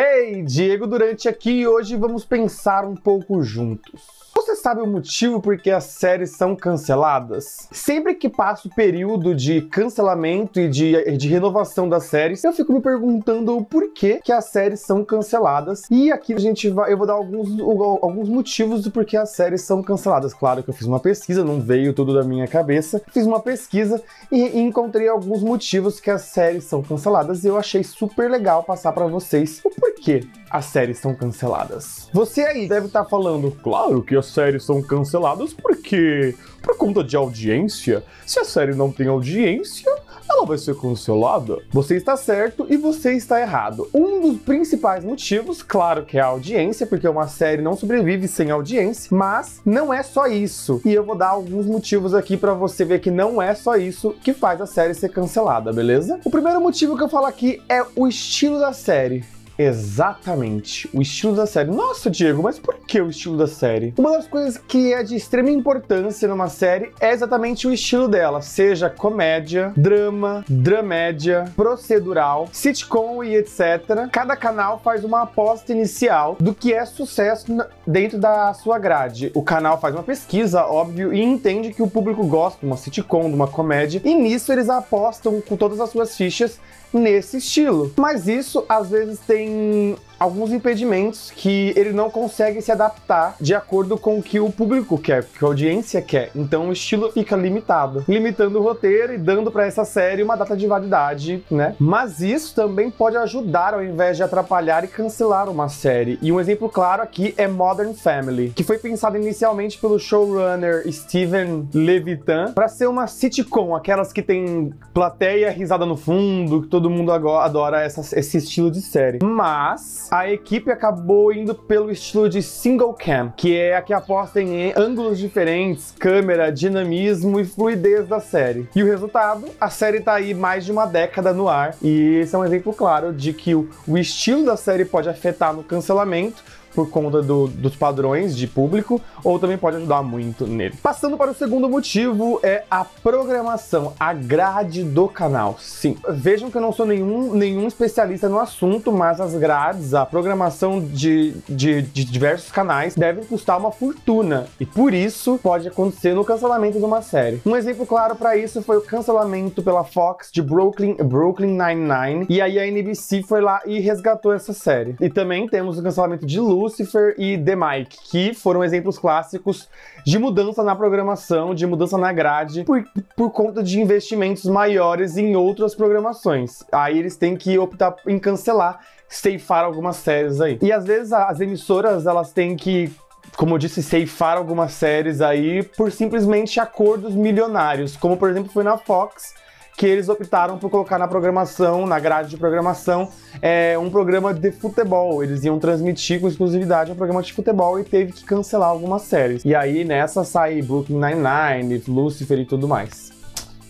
Hey, Diego Durante aqui e hoje vamos pensar um pouco juntos. Sabe o motivo por que as séries são canceladas? Sempre que passa o período de cancelamento e de, de renovação das séries, eu fico me perguntando por que, que as séries são canceladas. E aqui a gente vai, eu vou dar alguns, alguns motivos do porquê as séries são canceladas. Claro que eu fiz uma pesquisa, não veio tudo da minha cabeça. Fiz uma pesquisa e encontrei alguns motivos que as séries são canceladas e eu achei super legal passar para vocês o porquê as séries são canceladas. Você aí deve estar tá falando, claro que as séries são canceladas porque por conta de audiência. Se a série não tem audiência, ela vai ser cancelada. Você está certo e você está errado. Um dos principais motivos, claro que é a audiência, porque uma série não sobrevive sem audiência, mas não é só isso. E eu vou dar alguns motivos aqui para você ver que não é só isso que faz a série ser cancelada, beleza? O primeiro motivo que eu falo aqui é o estilo da série. Exatamente, o estilo da série. Nossa, Diego, mas por que o estilo da série? Uma das coisas que é de extrema importância numa série é exatamente o estilo dela, seja comédia, drama, dramédia, procedural, sitcom e etc. Cada canal faz uma aposta inicial do que é sucesso dentro da sua grade. O canal faz uma pesquisa, óbvio, e entende que o público gosta de uma sitcom, de uma comédia, e nisso eles apostam com todas as suas fichas nesse estilo. Mas isso às vezes tem alguns impedimentos que ele não consegue se adaptar de acordo com o que o público quer, que a audiência quer. Então o estilo fica limitado, limitando o roteiro e dando para essa série uma data de validade, né? Mas isso também pode ajudar ao invés de atrapalhar e cancelar uma série. E um exemplo claro aqui é Modern Family, que foi pensado inicialmente pelo showrunner Steven Levitan para ser uma sitcom, aquelas que tem plateia risada no fundo, que todo mundo adora essa, esse estilo de série. Mas a equipe acabou indo pelo estilo de single cam, que é a que aposta em ângulos diferentes, câmera, dinamismo e fluidez da série. E o resultado, a série tá aí mais de uma década no ar, e esse é um exemplo claro de que o, o estilo da série pode afetar no cancelamento, por conta do, dos padrões de público, ou também pode ajudar muito nele. Passando para o segundo motivo, é a programação, a grade do canal. Sim, vejam que eu não sou nenhum, nenhum especialista no assunto, mas as grades, a programação de, de, de diversos canais devem custar uma fortuna, e por isso pode acontecer no cancelamento de uma série. Um exemplo claro para isso foi o cancelamento pela Fox de Brooklyn, Brooklyn Nine-Nine, e aí a NBC foi lá e resgatou essa série. E também temos o cancelamento de Lu Lucifer e The Mike, que foram exemplos clássicos de mudança na programação, de mudança na grade, por, por conta de investimentos maiores em outras programações. Aí eles têm que optar em cancelar, ceifar algumas séries aí. E às vezes as emissoras, elas têm que como eu disse, ceifar algumas séries aí por simplesmente acordos milionários, como por exemplo foi na Fox, que eles optaram por colocar na programação, na grade de programação, é, um programa de futebol. Eles iam transmitir com exclusividade um programa de futebol e teve que cancelar algumas séries. E aí nessa sai Brooklyn Nine-Nine, Lucifer e tudo mais.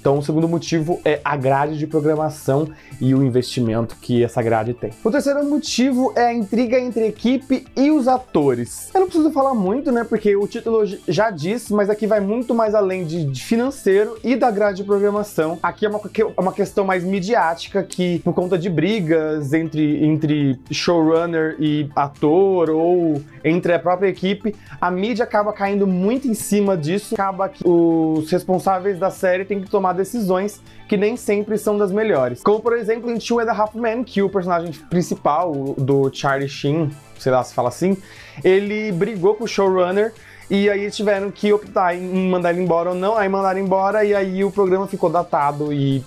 Então, o segundo motivo é a grade de programação e o investimento que essa grade tem. O terceiro motivo é a intriga entre a equipe e os atores. Eu não preciso falar muito, né? Porque o título já disse, mas aqui vai muito mais além de financeiro e da grade de programação. Aqui é uma, é uma questão mais midiática que, por conta de brigas entre, entre showrunner e ator ou entre a própria equipe, a mídia acaba caindo muito em cima disso. Acaba que os responsáveis da série têm que tomar tomar decisões que nem sempre são das melhores. Como, por exemplo, em Two and a Half Men, que o personagem principal do Charlie Sheen, sei lá se fala assim, ele brigou com o showrunner e aí tiveram que optar em mandar ele embora ou não, aí mandaram embora e aí o programa ficou datado e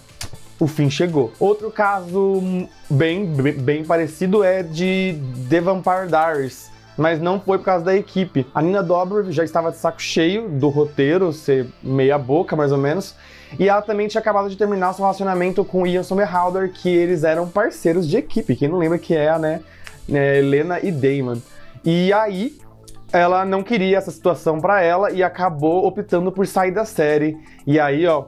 o fim chegou. Outro caso bem, bem parecido é de The Vampire Diaries, mas não foi por causa da equipe. A Nina Dobrev já estava de saco cheio do roteiro, ser meia boca mais ou menos, e ela também tinha acabado de terminar seu relacionamento com Ian Somerhalder, que eles eram parceiros de equipe. Quem não lembra que é a, né, é, Helena e Damon. E aí, ela não queria essa situação para ela e acabou optando por sair da série. E aí, ó,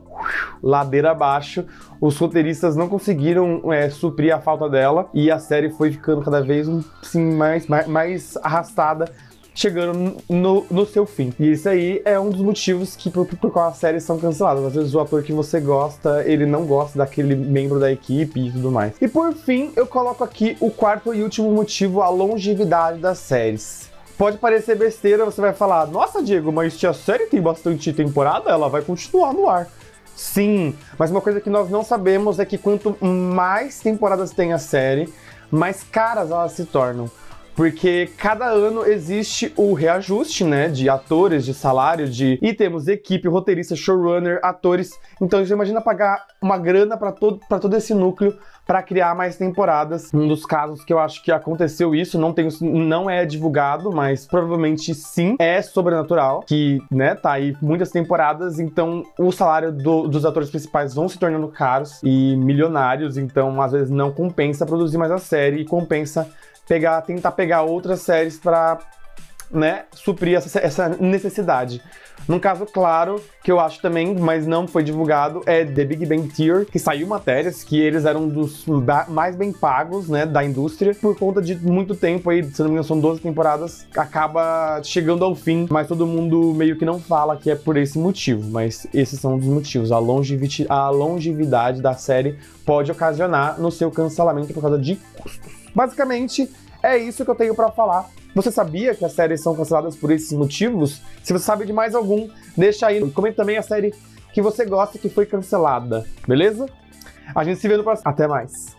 ladeira abaixo, os roteiristas não conseguiram é, suprir a falta dela e a série foi ficando cada vez assim, mais, mais, mais arrastada chegando no, no seu fim. E isso aí é um dos motivos que por, por qual as séries são canceladas. Às vezes o ator que você gosta, ele não gosta daquele membro da equipe e tudo mais. E por fim, eu coloco aqui o quarto e último motivo, a longevidade das séries. Pode parecer besteira, você vai falar, nossa, Diego, mas se a série tem bastante temporada, ela vai continuar no ar. Sim, mas uma coisa que nós não sabemos é que quanto mais temporadas tem a série, mais caras elas se tornam. Porque cada ano existe o reajuste, né, de atores, de salário, de e temos equipe, roteirista, showrunner, atores. Então você imagina pagar uma grana para todo para todo esse núcleo para criar mais temporadas. Um dos casos que eu acho que aconteceu isso, não tem, não é divulgado, mas provavelmente sim, é sobrenatural, que, né, tá aí muitas temporadas, então o salário do, dos atores principais vão se tornando caros e milionários, então às vezes não compensa produzir mais a série e compensa pegar, tentar pegar outras séries para né, suprir essa, essa, necessidade. Num caso claro, que eu acho também, mas não foi divulgado, é The Big Bang Theory, que saiu matérias que eles eram dos mais bem pagos, né, da indústria, por conta de muito tempo aí, se não me engano são 12 temporadas, acaba chegando ao fim, mas todo mundo meio que não fala que é por esse motivo, mas esses são os motivos. A, longevidade, a longevidade da série pode ocasionar no seu cancelamento por causa de custos. Basicamente, é isso que eu tenho para falar. Você sabia que as séries são canceladas por esses motivos? Se você sabe de mais algum, deixa aí. Comenta também a série que você gosta que foi cancelada, beleza? A gente se vê no próximo. Até mais.